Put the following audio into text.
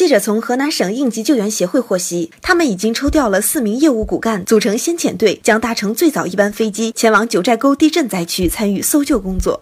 记者从河南省应急救援协会获悉他们已经抽调了四名业务骨干组成先遣队将搭乘最早一班飞机前往九寨沟地震灾区参与搜救工作。